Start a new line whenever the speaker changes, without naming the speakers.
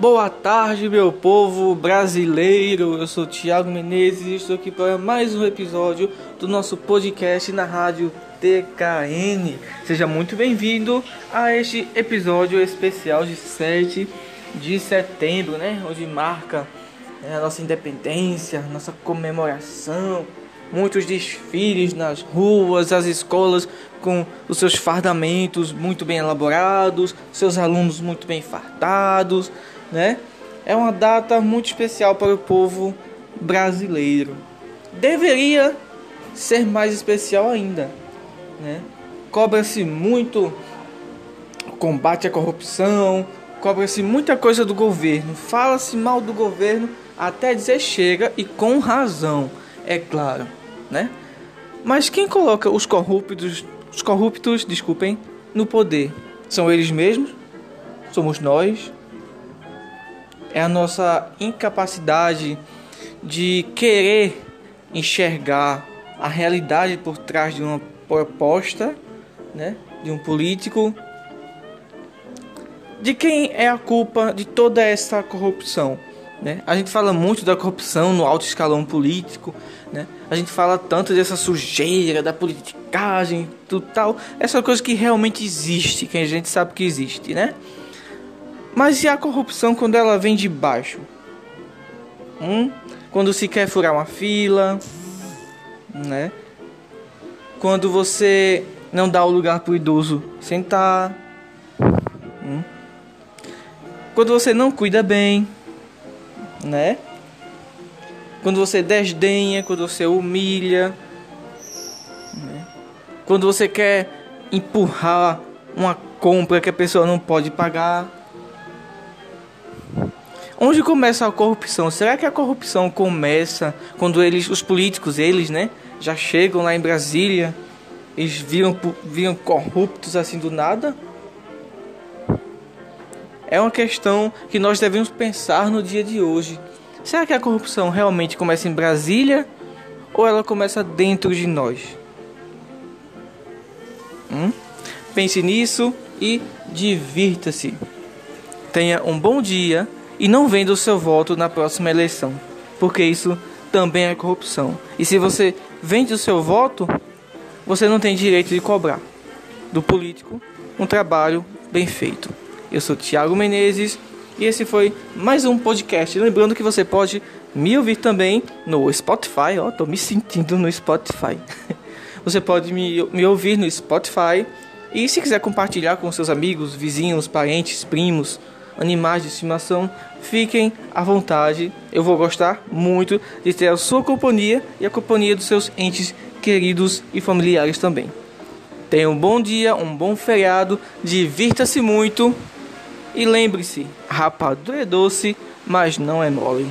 Boa tarde, meu povo brasileiro. Eu sou Thiago Menezes e estou aqui para mais um episódio do nosso podcast na rádio TKN. Seja muito bem-vindo a este episódio especial de 7 de setembro, né? Onde marca né, a nossa independência, nossa comemoração, muitos desfiles nas ruas, as escolas com os seus fardamentos muito bem elaborados, seus alunos muito bem fardados, né? É uma data muito especial para o povo brasileiro. Deveria ser mais especial ainda, né? Cobra-se muito combate à corrupção, cobra-se muita coisa do governo, fala-se mal do governo até dizer chega e com razão, é claro, né? Mas quem coloca os corruptos, os corruptos, desculpem, no poder? São eles mesmos? Somos nós? É a nossa incapacidade de querer enxergar a realidade por trás de uma proposta, né, de um político. De quem é a culpa de toda essa corrupção? Né? A gente fala muito da corrupção no alto escalão político, né? A gente fala tanto dessa sujeira, da politicagem, tudo tal. Essa coisa que realmente existe, que a gente sabe que existe, né? Mas e a corrupção quando ela vem de baixo? Hum? Quando se quer furar uma fila, né? Quando você não dá o lugar para o idoso sentar, hum? quando você não cuida bem, né? Quando você desdenha, quando você humilha, né? quando você quer empurrar uma compra que a pessoa não pode pagar. Onde começa a corrupção? Será que a corrupção começa quando eles, os políticos, eles, né, já chegam lá em Brasília, eles viram, viram corruptos assim do nada? É uma questão que nós devemos pensar no dia de hoje. Será que a corrupção realmente começa em Brasília ou ela começa dentro de nós? Hum? Pense nisso e divirta-se. Tenha um bom dia e não venda o seu voto na próxima eleição, porque isso também é corrupção. E se você vende o seu voto, você não tem direito de cobrar do político um trabalho bem feito. Eu sou Tiago Menezes e esse foi mais um podcast. Lembrando que você pode me ouvir também no Spotify. Ó, tô me sentindo no Spotify. você pode me, me ouvir no Spotify. E se quiser compartilhar com seus amigos, vizinhos, parentes, primos, animais de estimação, fiquem à vontade. Eu vou gostar muito de ter a sua companhia e a companhia dos seus entes queridos e familiares também. Tenha um bom dia, um bom feriado, divirta-se muito e lembre-se: rapadura é doce, mas não é mole.